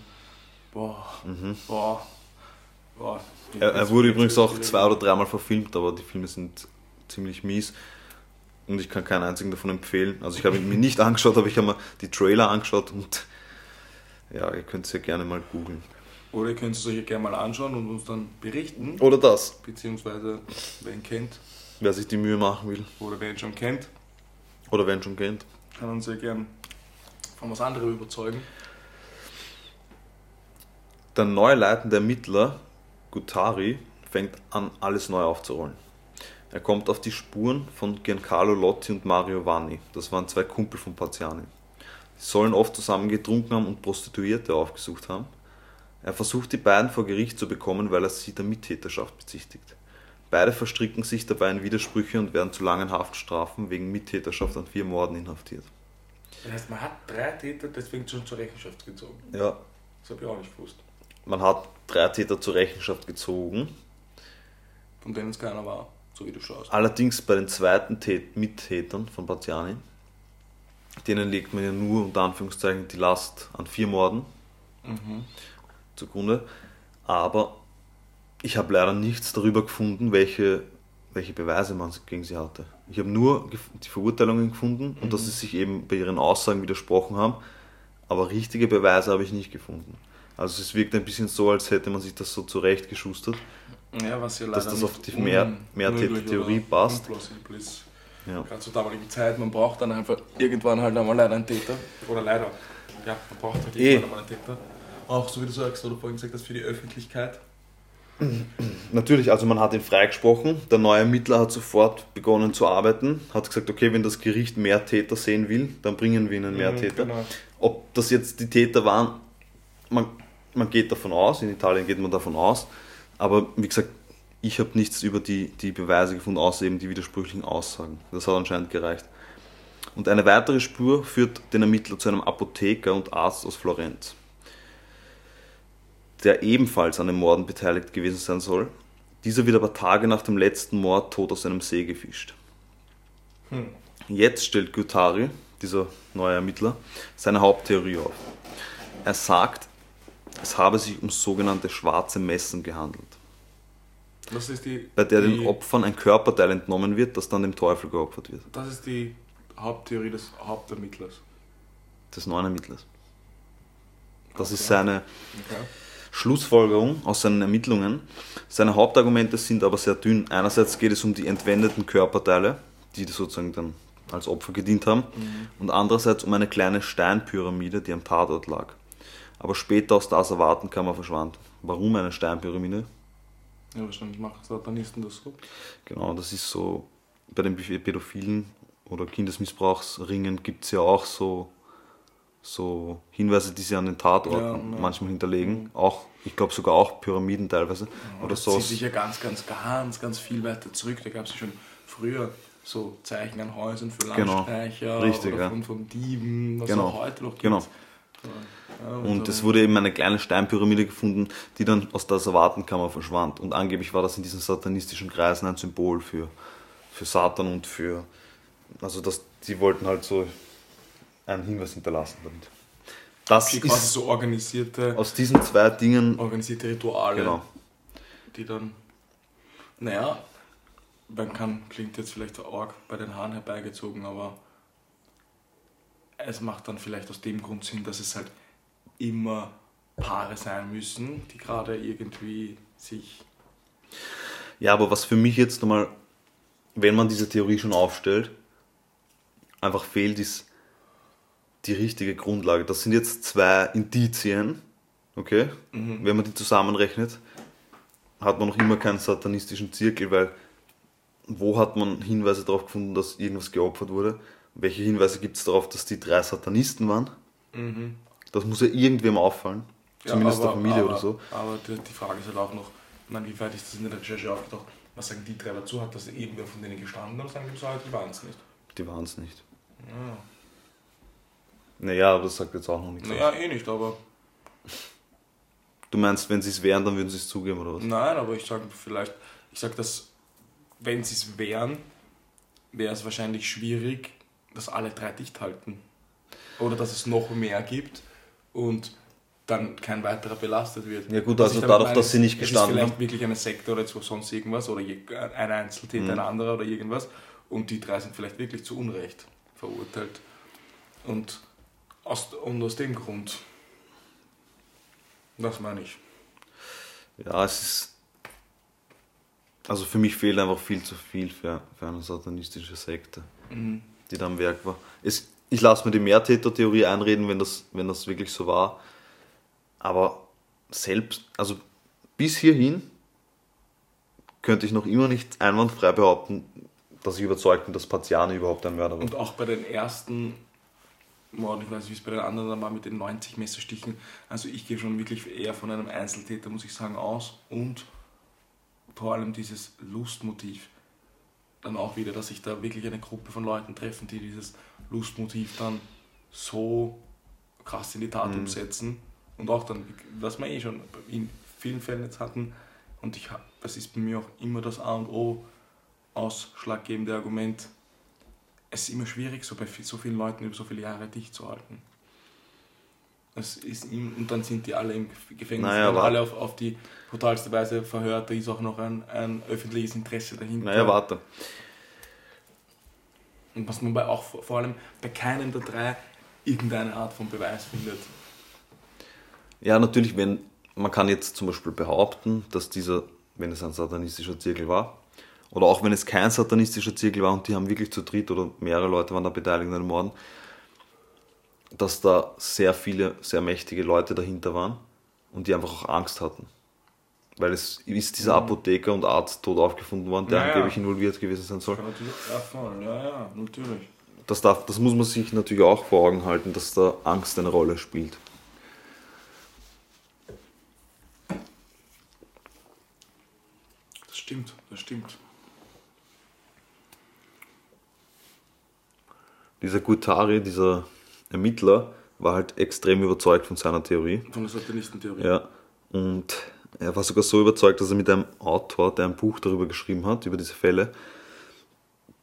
Boah, Mhm. boah, boah. Er, er wurde übrigens auch zwei oder dreimal verfilmt, aber die Filme sind ziemlich mies. Und ich kann keinen einzigen davon empfehlen. Also ich habe ihn mir nicht angeschaut, aber ich habe mir die Trailer angeschaut und ja, ihr könnt es ja gerne mal googeln. Oder ihr könnt es euch ja gerne mal anschauen und uns dann berichten. Oder das, Beziehungsweise, wer ihn kennt wer sich die Mühe machen will. oder wer ihn schon kennt, Oder wer ihn schon kennt. kann uns ja gern von was anderem überzeugen. Der neu leitende Ermittler, Guttari, fängt an, alles neu aufzurollen. Er kommt auf die Spuren von Giancarlo Lotti und Mario Vanni. Das waren zwei Kumpel von Paziani. Sie sollen oft zusammen getrunken haben und Prostituierte aufgesucht haben. Er versucht die beiden vor Gericht zu bekommen, weil er sie der Mittäterschaft bezichtigt. Beide verstricken sich dabei in Widersprüche und werden zu langen Haftstrafen wegen Mittäterschaft an vier Morden inhaftiert. Das heißt, man hat drei Täter deswegen schon zur Rechenschaft gezogen. Ja, Das habe ich auch nicht gewusst. man hat drei Täter zur Rechenschaft gezogen. Von denen es keiner war, so wie du schaust. Allerdings bei den zweiten Tät Mittätern von Baziani, denen legt man ja nur unter Anführungszeichen die Last an vier Morden Mhm. zugrunde. Aber ich habe leider nichts darüber gefunden, welche, welche Beweise man gegen sie hatte. Ich habe nur die Verurteilungen gefunden und dass sie sich eben bei ihren Aussagen widersprochen haben, aber richtige Beweise habe ich nicht gefunden. Also es wirkt ein bisschen so, als hätte man sich das so zurechtgeschustert. Ja, was ja leider Dass das auf die Mehr- Mehrtäter-Theorie oder passt. ist. Ja. Gerade zur damaligen Zeit, man braucht dann einfach irgendwann halt einmal leider einen Täter. Oder leider. Ja, man braucht halt Eh. irgendwann einmal einen Täter. Auch so wie du sagst, oder vorhin gesagt hast, für die Öffentlichkeit. Natürlich, also man hat ihn freigesprochen. Der neue Ermittler hat sofort begonnen zu arbeiten, hat gesagt, okay, wenn das Gericht mehr Täter sehen will, dann bringen wir ihnen mehr Mhm, Täter. genau. Ob das jetzt die Täter waren, man, man geht davon aus, in Italien geht man davon aus, aber wie gesagt, ich habe nichts über die, die Beweise gefunden, außer eben die widersprüchlichen Aussagen. Das hat anscheinend gereicht. Und eine weitere Spur führt den Ermittler zu einem Apotheker und Arzt aus Florenz, der ebenfalls an den Morden beteiligt gewesen sein soll. Dieser wird aber Tage nach dem letzten Mord tot aus einem See gefischt. Hm. Jetzt stellt Guttari, dieser neue Ermittler, seine Haupttheorie auf. Er sagt, es habe sich um sogenannte schwarze Messen gehandelt, ist die, bei der die, den Opfern ein Körperteil entnommen wird, das dann dem Teufel geopfert wird, Das ist die Haupttheorie des Hauptermittlers. des neuen Ermittlers. Das ist Okay. seine Okay. Schlussfolgerung aus seinen Ermittlungen. Seine Hauptargumente sind aber sehr dünn. Einerseits geht es um die entwendeten Körperteile, die sozusagen dann als Opfer gedient haben, und andererseits um eine kleine Steinpyramide, die am Tatort lag. Aber später aus das Erwartenkammer verschwand. Warum eine Steinpyramide? Ja, wahrscheinlich machen Satanisten das so. Genau, das ist so, bei den Pädophilen oder Kindesmissbrauchsringen gibt es ja auch so, so Hinweise, die sie an den Tatorten Ja, ja. manchmal hinterlegen. Auch, ich glaube sogar auch Pyramiden teilweise. Aber oder das zieht sich ja ganz, ganz, ganz, ganz viel weiter zurück. Da gab es ja schon früher so Zeichen an Häusern für Genau. Landstreicher Richtig, oder ja. von, von Dieben, was Genau. auch heute noch gibt. Genau. Ja, Und so- es wurde eben eine kleine Steinpyramide gefunden, die dann aus der Asservatenkammer verschwand. Und angeblich war das in diesen satanistischen Kreisen ein Symbol für, für Satan und für. Also, das, die wollten halt so einen Hinweis hinterlassen damit. Das Okay, quasi ist so organisierte, aus diesen zwei Dingen. organisierte Rituale, Genau. die dann, naja, man kann, klingt jetzt vielleicht so arg bei den Haaren herbeigezogen, aber es macht dann vielleicht aus dem Grund Sinn, dass es halt immer Paare sein müssen, die gerade irgendwie sich Ja, aber was für mich jetzt nochmal, wenn man diese Theorie schon aufstellt, einfach fehlt, ist die richtige Grundlage. Das sind jetzt zwei Indizien, okay, wenn man die zusammenrechnet, hat man noch immer keinen satanistischen Zirkel, weil wo hat man Hinweise darauf gefunden, dass irgendwas geopfert wurde? Welche Hinweise gibt es darauf, dass die drei Satanisten waren? Das muss ja irgendwem auffallen. Zumindest aber, der Familie aber, oder so. Aber die, die Frage ist halt auch noch, meine, wie weit ist das in der Recherche aufgetaucht? Was sagen die drei dazu? Hat das irgendwer von denen gestanden oder sagen die so, die waren es nicht? Die waren es nicht. Ja. Naja, aber das sagt jetzt auch noch nichts. aus. Naja, eh nicht, aber. Du meinst, wenn sie es wären, dann würden sie es zugeben oder was? Nein, aber ich sage vielleicht, ich sage, dass wenn sie es wären, wäre es wahrscheinlich schwierig, dass alle drei dicht halten. Oder dass es noch mehr gibt und dann kein weiterer belastet wird. Ja gut, also dadurch, dass sie nicht es gestanden ist vielleicht haben. wirklich eine Sekte oder so- sonst irgendwas oder ein Einzeltäter, Mhm. ein anderer oder irgendwas und die drei sind vielleicht wirklich zu Unrecht verurteilt. Und aus, und aus dem Grund, das meine ich. Ja, es ist. Also für mich fehlt einfach viel zu viel für, für eine satanistische Sekte, Mhm. die da am Werk war. Es, ich lasse mir die Mehrtäter-Theorie einreden, wenn das, wenn das wirklich so war. Aber selbst, also bis hierhin könnte ich noch immer nicht einwandfrei behaupten, dass ich überzeugt bin, dass Paziani überhaupt ein Mörder war. Und auch bei den ersten Morden, ich weiß nicht, wie es bei den anderen dann war mit den 90 Messerstichen. Also ich gehe schon wirklich eher von einem Einzeltäter, muss ich sagen, aus. Und vor allem dieses Lustmotiv. Dann auch wieder, dass sich da wirklich eine Gruppe von Leuten treffen, die dieses Lustmotiv dann so krass in die Tat umsetzen. Und auch dann, was wir eh schon in vielen Fällen jetzt hatten, und ich das ist bei mir auch immer das A und O, ausschlaggebende Argument, es ist immer schwierig, so bei so vielen Leuten über so viele Jahre dicht zu halten. Es ist im, und dann sind die alle im Gef- Gefängnis, Naja, aber- alle auf, auf die brutalste Weise verhört, da ist auch noch ein, ein öffentliches Interesse dahinter. Naja, warte. Und was man bei auch vor vor allem bei keinem der drei irgendeine Art von Beweis findet. Ja, natürlich, wenn man kann jetzt zum Beispiel behaupten, dass dieser, wenn es ein satanistischer Zirkel war, oder auch wenn es kein satanistischer Zirkel war und die haben wirklich zu dritt oder mehrere Leute waren da beteiligt an den Morden, dass da sehr viele, sehr mächtige Leute dahinter waren und die einfach auch Angst hatten. Weil es ist dieser Apotheker und Arzt tot aufgefunden worden, der Ja, angeblich involviert gewesen sein soll. Ja, voll, ja, ja, natürlich. Das, darf, das muss man sich natürlich auch vor Augen halten, dass da Angst eine Rolle spielt. Das stimmt, das stimmt. Dieser Guattari, dieser Ermittler, war halt extrem überzeugt von seiner Theorie. Von der Satanistentheorie. Ja. Und er war sogar so überzeugt, dass er mit einem Autor, der ein Buch darüber geschrieben hat, über diese Fälle,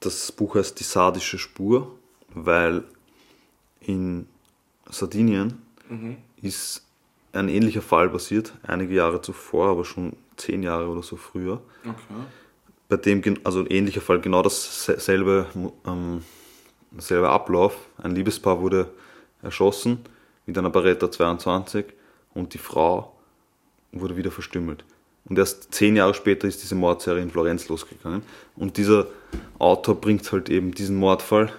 das Buch heißt Die sardische Spur, weil in Sardinien ist ein ähnlicher Fall passiert, einige Jahre zuvor, aber schon zehn Jahre oder so früher. Okay. Bei dem, also ein ähnlicher Fall, genau dasselbe, ähm, dasselbe Ablauf. Ein Liebespaar wurde erschossen mit einer Beretta 22 und die Frau wurde wieder verstümmelt. Und erst zehn Jahre später ist diese Mordserie in Florenz losgegangen. Und dieser Autor bringt halt eben diesen Mordfall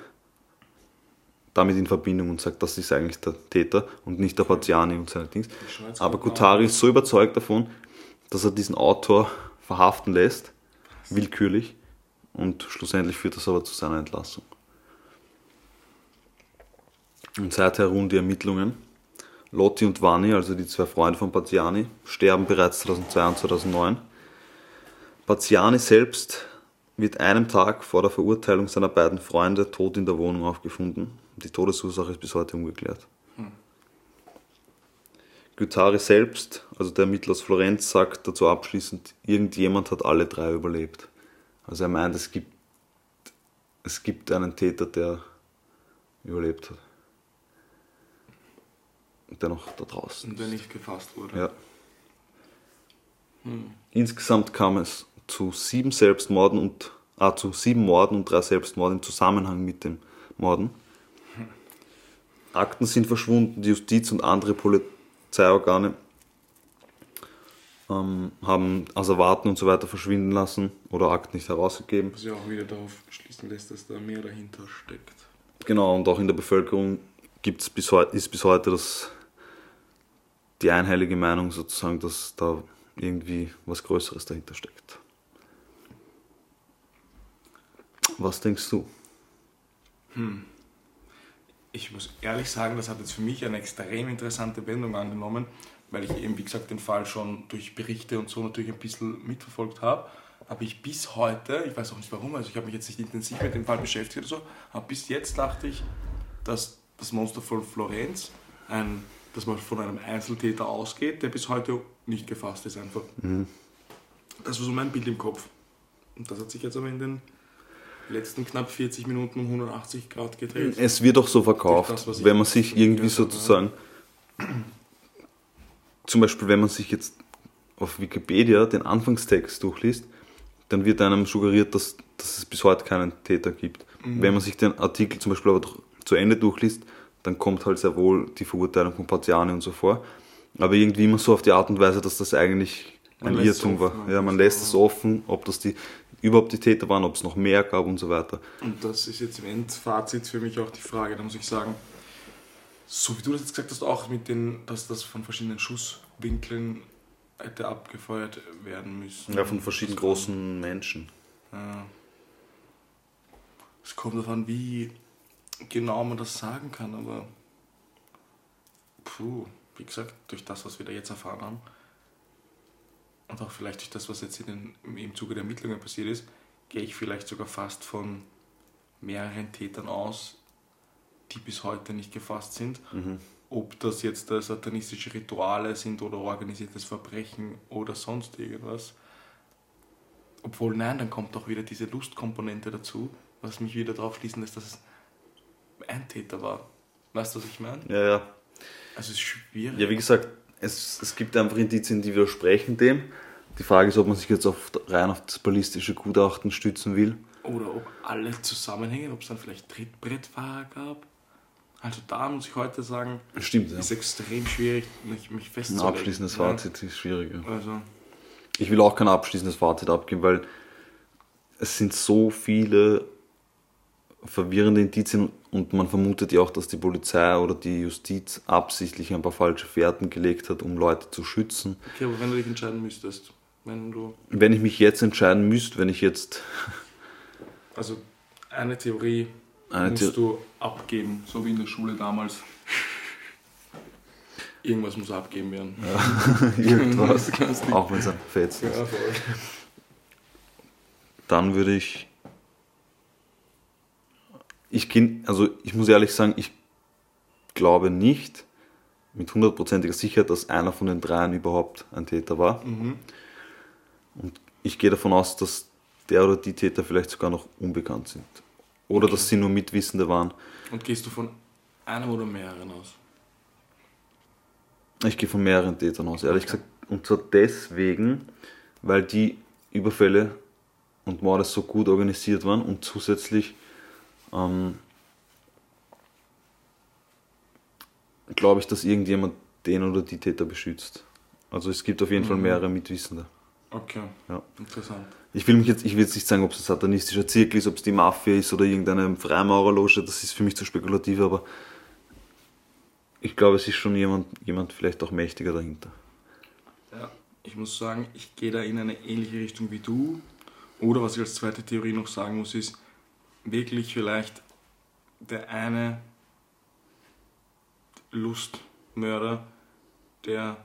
damit in Verbindung und sagt, das ist eigentlich der Täter und nicht der Paziani und seine Dings. Aber nach. ist so überzeugt davon, dass er diesen Autor verhaften lässt, willkürlich, und schlussendlich führt das aber zu seiner Entlassung. Und seither ruhen die Ermittlungen. Lotti und Vanni, also die zwei Freunde von Paziani, sterben bereits 2002 und 2009. Paziani selbst wird einem Tag vor der Verurteilung seiner beiden Freunde tot in der Wohnung aufgefunden. Die Todesursache ist bis heute ungeklärt. Guattari selbst, also der Ermittler aus Florenz, sagt dazu abschließend, irgendjemand hat alle drei überlebt. Also er meint, es gibt, es gibt einen Täter, der überlebt hat. Der noch da draußen Und der nicht gefasst wurde. ja. Insgesamt kam es zu sieben Selbstmorden und ah, zu sieben Morden und drei Selbstmorden im Zusammenhang mit den Morden. Akten sind verschwunden, die Justiz und andere Polizeiorgane ähm, haben Asservaten und so weiter verschwinden lassen oder Akten nicht herausgegeben. Was ja auch wieder darauf schließen lässt, dass da mehr dahinter steckt. Genau, und auch in der Bevölkerung gibt's bis ist bis heute das die einheilige Meinung sozusagen, dass da irgendwie was Größeres dahinter steckt. Was denkst du? Ich muss ehrlich sagen, das hat jetzt für mich eine extrem interessante Wendung angenommen, weil ich eben, wie gesagt, den Fall schon durch Berichte und so natürlich ein bisschen mitverfolgt habe. Aber ich bis heute, ich weiß auch nicht warum, also ich habe mich jetzt nicht intensiv mit dem Fall beschäftigt oder so, aber bis jetzt dachte ich, dass das Monster von Florenz, ein, dass man von einem Einzeltäter ausgeht, der bis heute nicht gefasst ist einfach. Das war so mein Bild im Kopf. Und das hat sich jetzt aber in den letzten knapp 40 Minuten um 180 Grad gedreht. Es wird auch so verkauft, Das, wenn man sich irgendwie sozusagen, zum Beispiel wenn man sich jetzt auf Wikipedia den Anfangstext durchliest, dann wird einem suggeriert, dass, dass es bis heute keinen Täter gibt. Mhm. Wenn man sich den Artikel zum Beispiel aber doch zu Ende durchliest, dann kommt halt sehr wohl die Verurteilung von Partiani und so vor. Aber irgendwie immer so auf die Art und Weise, dass das eigentlich ein Irrtum war. offen, Ja, man lässt es offen, ob das die überhaupt die Täter waren, ob es noch mehr gab und so weiter. Und das ist jetzt im Endfazit für mich auch die Frage, da muss ich sagen, so wie du das jetzt gesagt hast, auch mit den, dass das von verschiedenen Schusswinkeln hätte abgefeuert werden müssen. Ja, von verschiedenen großen Menschen. Ja. Es kommt an, wie genau man das sagen kann, aber puh, wie gesagt, durch das, was wir da jetzt erfahren haben und auch vielleicht durch das, was jetzt in den, im- Zuge der Ermittlungen passiert ist, gehe ich vielleicht sogar fast von mehreren Tätern aus, die bis heute nicht gefasst sind. Ob das jetzt satanistische Rituale sind oder organisiertes Verbrechen oder sonst irgendwas. Obwohl, nein, dann kommt doch wieder diese Lustkomponente dazu, was mich wieder darauf schließen lässt, dass es ein Täter war. Weißt du, was ich meine? Ja, ja. Also es ist schwierig. Ja, wie gesagt, es, es gibt einfach Indizien, die widersprechen dem. Die Frage ist, ob man sich jetzt auf, rein auf das ballistische Gutachten stützen will. Oder ob alle zusammenhängen, ob es dann vielleicht Trittbrettfahrer gab. Also da muss ich heute sagen, Stimmt, ja. ist extrem schwierig, mich, mich Ein festzulegen. abschließendes Ja. Fazit ist schwieriger. Also, Ich will auch kein abschließendes Fazit abgeben, weil es sind so viele verwirrende Indizien und man vermutet ja auch, dass die Polizei oder die Justiz absichtlich ein paar falsche Fährten gelegt hat, um Leute zu schützen. okay, aber wenn du dich entscheiden müsstest, wenn du, Wenn ich mich jetzt entscheiden müsste, wenn ich jetzt also eine Theorie Eine musst The- du abgeben, so wie in der Schule damals. Irgendwas muss abgeben werden. irgendwas, kannst du- auch wenn es ein Fetz ist, Ja, voll. dann würde ich ich kenn, also ich muss ehrlich sagen, ich glaube nicht mit hundertprozentiger Sicherheit, dass einer von den dreien überhaupt ein Täter war. Und ich gehe davon aus, dass der oder die Täter vielleicht sogar noch unbekannt sind. Oder dass sie nur Mitwissende waren. Und gehst du von einem oder mehreren aus? Ich gehe von mehreren Tätern aus, ehrlich gesagt. Und zwar deswegen, weil die Überfälle und Morde so gut organisiert waren und zusätzlich ähm, glaube ich, dass irgendjemand den oder die Täter beschützt. Also es gibt auf jeden Fall mehrere Mitwissende. Okay, Ja. interessant. Ich will mich jetzt, ich will jetzt nicht sagen, ob es ein satanistischer Zirkel ist, ob es die Mafia ist oder irgendeine Freimaurerloge, das ist für mich zu spekulativ, aber ich glaube, es ist schon jemand, jemand vielleicht auch mächtiger dahinter. Ja, ich muss sagen, ich gehe da in eine ähnliche Richtung wie du. Oder was ich als zweite Theorie noch sagen muss, ist wirklich vielleicht der eine Lustmörder, der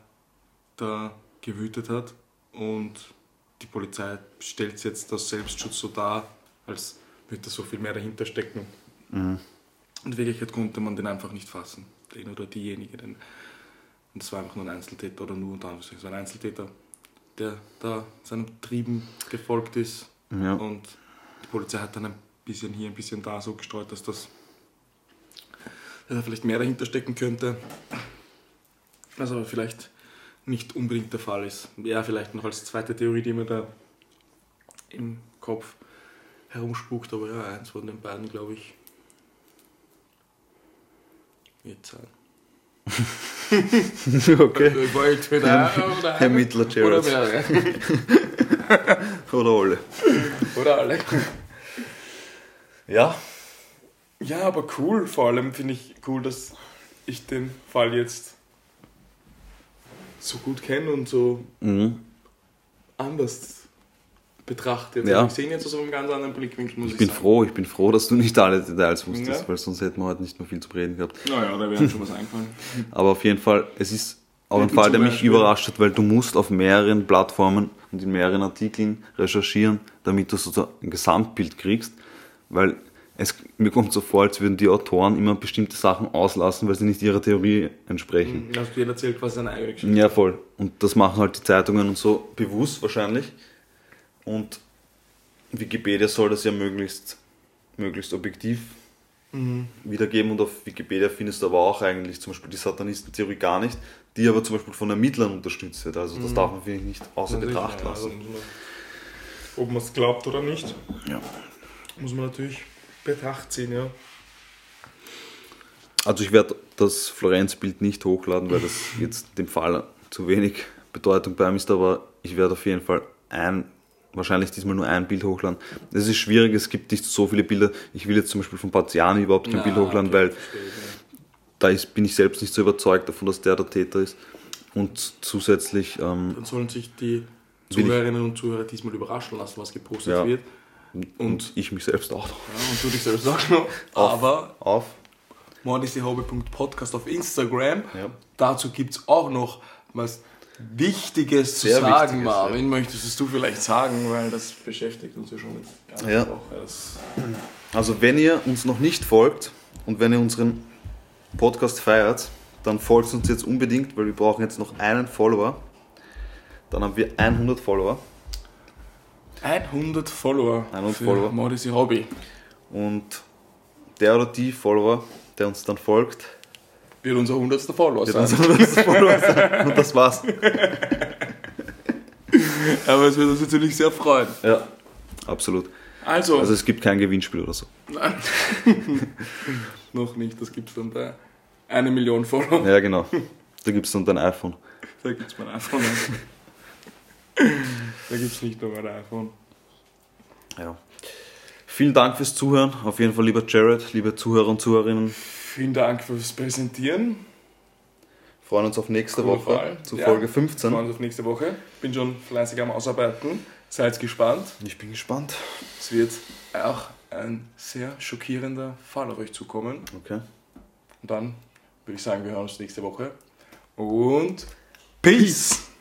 da gewütet hat und die Polizei stellt es jetzt aus Selbstschutz so dar, als würde da so viel mehr dahinter stecken. Und in Wirklichkeit konnte man den einfach nicht fassen, den oder diejenige. Den, und es war einfach nur ein Einzeltäter oder nur unter Anführungszeichen ein Einzeltäter, der da seinen Trieben gefolgt ist. Ja. Und die Polizei hat dann ein bisschen hier, ein bisschen da so gestreut, dass das dass da vielleicht mehr dahinter stecken könnte. Was aber vielleicht nicht unbedingt der Fall ist. Ja, vielleicht noch als zweite Theorie, die mir da im Kopf herumspukt, aber ja, eins von den beiden, glaube ich, wird sein. okay. Wieder oder Herr Mittler oder Gerald. mehrere. Oder alle. Oder alle. Ja. Ja, aber cool. Vor allem finde ich cool, dass ich den Fall jetzt so gut kenne und so Mhm. anders betrachte. Jetzt Ja. ich gesehen jetzt aus einem ganz anderen Blickwinkel, muss ich, Ich bin sagen. froh, ich bin froh, dass du nicht alle Details wusstest, Ja. weil sonst hätten wir heute nicht mehr viel zu reden gehabt. Naja, da wäre schon was eingefallen. Aber auf jeden Fall, es ist auch ein Fall, der mich Beispiel? überrascht hat, weil du musst auf mehreren Plattformen und in mehreren Artikeln recherchieren, damit du so ein Gesamtbild kriegst, weil es, mir kommt so vor, als würden die Autoren immer bestimmte Sachen auslassen, weil sie nicht ihrer Theorie entsprechen. Hast du jeder erzählt quasi seine eigene Geschichte? Ja, voll. Und das machen halt die Zeitungen und so bewusst wahrscheinlich. Und Wikipedia soll das ja möglichst, möglichst objektiv wiedergeben. Und auf Wikipedia findest du aber auch eigentlich zum Beispiel die Satanistentheorie gar nicht, die aber zum Beispiel von Ermittlern unterstützt wird. Also das darf man, finde ich, nicht außer Betracht also lassen. man- Ob man es glaubt oder nicht, Ja. Muss man natürlich Betracht ziehen, ja. Also ich werde das Florenz-Bild nicht hochladen, weil das jetzt dem Fall zu wenig Bedeutung beim ist, aber ich werde auf jeden Fall ein, wahrscheinlich diesmal nur ein Bild hochladen. Es ist schwierig, es gibt nicht so viele Bilder. Ich will jetzt zum Beispiel von Paziani überhaupt kein Bild hochladen, weil da ist, bin ich selbst nicht so überzeugt davon, dass der der Täter ist. Und zusätzlich, ähm, Dann sollen sich die Zuhörerinnen und Zuhörer diesmal überraschen lassen, was gepostet Ja. wird. Und ich mich selbst auch noch Ja, und du dich selbst auch noch. Aber auf. mordisyhobby.podcast auf Instagram. Ja. Dazu gibt es auch noch was Wichtiges zu Sehr sagen, Wichtiges, Marvin. Möchtest es du vielleicht sagen, weil das beschäftigt uns ja schon eine ganze Ja. Also wenn ihr uns noch nicht folgt und wenn ihr unseren Podcast feiert, dann folgt uns jetzt unbedingt, weil wir brauchen jetzt noch einen Follower. Dann haben wir 100 Follower 100 Follower 100 für Follower. Modisy Hobby. und der oder die Follower, der uns dann folgt, Wird unser 100. Follower sein. unser 100. Follower sein. Und das war's. Aber es wird uns natürlich sehr freuen. Ja, absolut. Also, Also es gibt kein Gewinnspiel oder so. Nein. noch nicht. Das gibt es dann bei eine Million Follower. Ja, genau. Da gibt es dann dein iPhone. Da gibt es mein iPhone. da gibt es nicht nur mein iPhone. Ja. Vielen Dank fürs Zuhören. Auf jeden Fall, lieber Jared, liebe Zuhörer und Zuhörerinnen. Vielen Dank fürs Präsentieren. freuen uns auf nächste Cooler Woche Fall. zu Ja. Folge Wir 15. freuen uns auf nächste Woche. Bin schon fleißig am Ausarbeiten. Seid gespannt. Ich bin gespannt. Es wird auch ein sehr schockierender Fall auf euch zukommen. Okay. Und dann würde ich sagen, wir hören uns nächste Woche. Und Peace!